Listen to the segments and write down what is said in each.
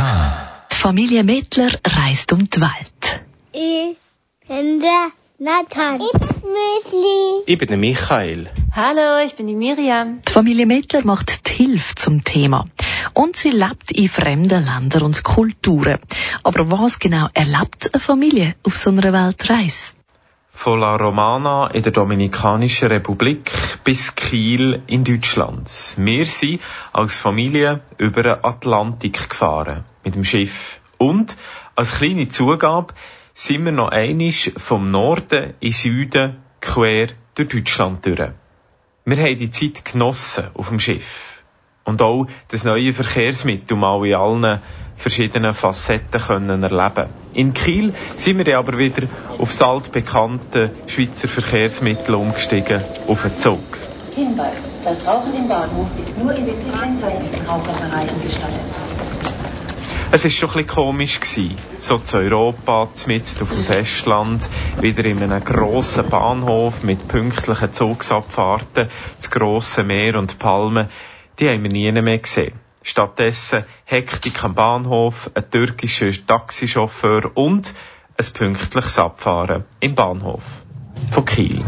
K. Die Familie Mittler reist um die Welt. Ich bin der Nathan. Ich bin Müsli. Ich bin der Michael. Hallo, ich bin die Miriam. Die Familie Mittler macht die Hilfe zum Thema. Und sie lebt in fremden Ländern und Kulturen. Aber was genau erlebt eine Familie auf so einer Weltreise? Von La Romana in der Dominikanischen Republik bis Kiel in Deutschland. Wir sind als Familie über den Atlantik gefahren. Mit dem Schiff. Und als kleine Zugabe sind wir noch einisch vom Norden in Süden quer durch Deutschland durch. Wir haben die Zeit genossen auf dem Schiff. Und auch das neue Verkehrsmittel mal in allen verschiedenen Facetten können erleben. In Kiel sind wir aber wieder auf das altbekannte Schweizer Verkehrsmittel umgestiegen, auf den Zug. Hinweis, das Rauchen im Bahnhof ist nur in den kennzeichneten Raucherbereichen gestattet. Es war schon ein bisschen komisch gewesen. So zu Europa, mitten auf dem Festland, wieder in einem grossen Bahnhof mit pünktlichen Zugsabfahrten, das grosse Meer und Palmen, die haben wir nie mehr gesehen. Stattdessen Hektik am Bahnhof, ein türkischer Taxichauffeur und ein pünktliches Abfahren im Bahnhof von Kiel.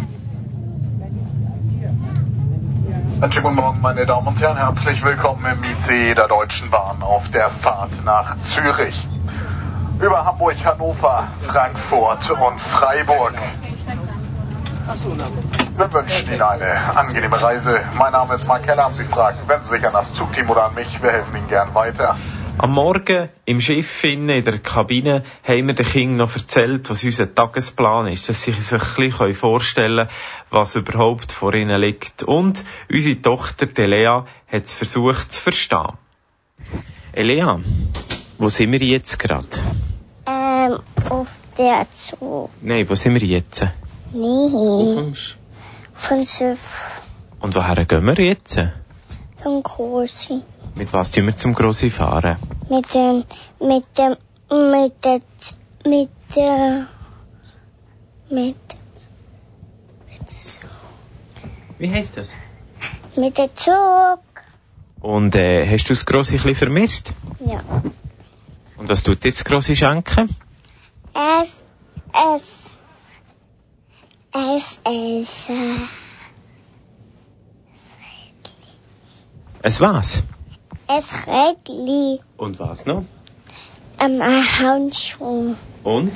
Einen schönen guten Morgen, meine Damen und Herren. Herzlich willkommen im ICE der Deutschen Bahn auf der Fahrt nach Zürich. Über Hamburg, Hannover, Frankfurt und Freiburg. Wir wünschen Ihnen eine angenehme Reise. Mein Name ist Mark Keller. Haben Sie Fragen, wenden Sie sich an das Zugteam oder an mich. Wir helfen Ihnen gern weiter. Am Morgen im Schiff innen, in der Kabine haben wir den Kindern noch erzählt, was unser Tagesplan ist, dass sie sich ein bisschen vorstellen können, was überhaupt vor ihnen liegt. Und unsere Tochter Delea hat es versucht zu verstehen. Elea, wo sind wir jetzt gerade? Ähm, auf der Zug. Nein, wo sind wir jetzt? Nee. Von Schiff. Und woher gehen wir jetzt? Von Großi. Mit was tun wir zum Grossi fahren? Mit dem, mit dem, mit der, mit der, mit, Wie heisst das? mit der Zug. Und äh, hast du das Grossi ein vermisst? Ja. Und was tut jetzt das Grossi schenken? Es, es, es, es, äh, Es was? Es Rädli. Und was noch? Ähm, ein Handschuh. Und?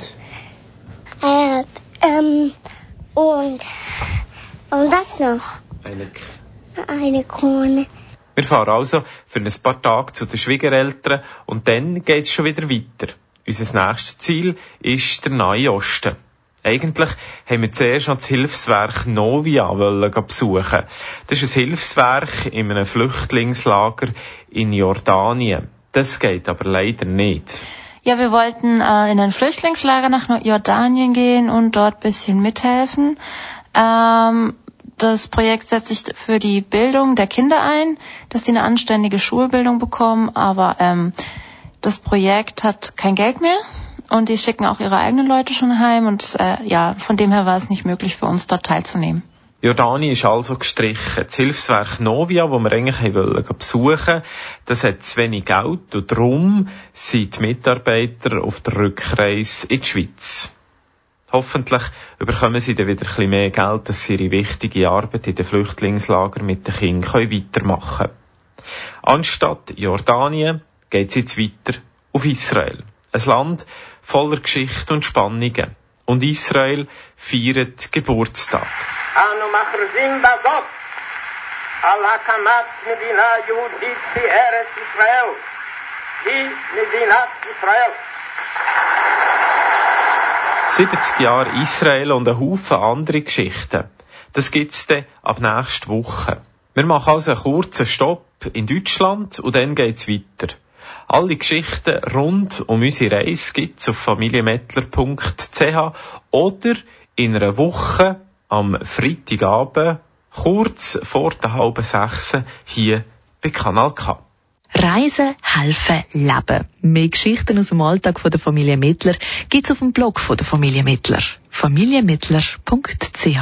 Äh, ähm, und, und das noch. Eine Eine Krone. Wir fahren also für ein paar Tage zu den Schwiegereltern und dann geht's schon wieder weiter. Unser nächstes Ziel ist der Nahe Osten. Eigentlich haben wir zuerst noch das Hilfswerk Novia besuchen. Das ist ein Hilfswerk in einem Flüchtlingslager in Jordanien. Das geht aber leider nicht. Ja, wir wollten äh, in ein Flüchtlingslager nach Jordanien gehen und dort bisschen mithelfen. Ähm, das Projekt setzt sich für die Bildung der Kinder ein, dass sie eine anständige Schulbildung bekommen, aber ähm, das Projekt hat kein Geld mehr und die schicken auch ihre eigenen Leute schon heim und äh, ja, von dem her war es nicht möglich für uns dort teilzunehmen. Jordanien ist also gestrichen. Das Hilfswerk Novia, wo wir eigentlich wollen besuchen, das hat zu wenig Geld und darum sind die Mitarbeiter auf der Rückreise in die Schweiz. Hoffentlich bekommen sie dann wieder ein mehr Geld, dass sie ihre wichtige Arbeit in den Flüchtlingslagern mit den Kindern weitermachen können. Anstatt Jordanien geht es jetzt weiter auf Israel. Ein Land voller Geschichte und Spannungen. Und Israel feiert Geburtstag. אנו מכריזים בזאת על הקמת מדינה יהודית בארץ ישראל. היא מדינת ישראל. 70 Jahre Israel und ein Haufen andere Geschichten. Das gibt's dann ab nächster Woche. Wir machen also einen kurzen Stopp in Deutschland und dann geht's weiter. Alle Geschichten rund um unsere Reise gibt's auf familiemettler.ch oder in einer Woche am Freitagabend kurz vor der halben sechs hier bei Kanal K. Reisen, helfen, leben. Mehr Geschichten aus dem Alltag von der Familie Mittler gibt's auf dem Blog von der Familie Mittler. familiemittler.ch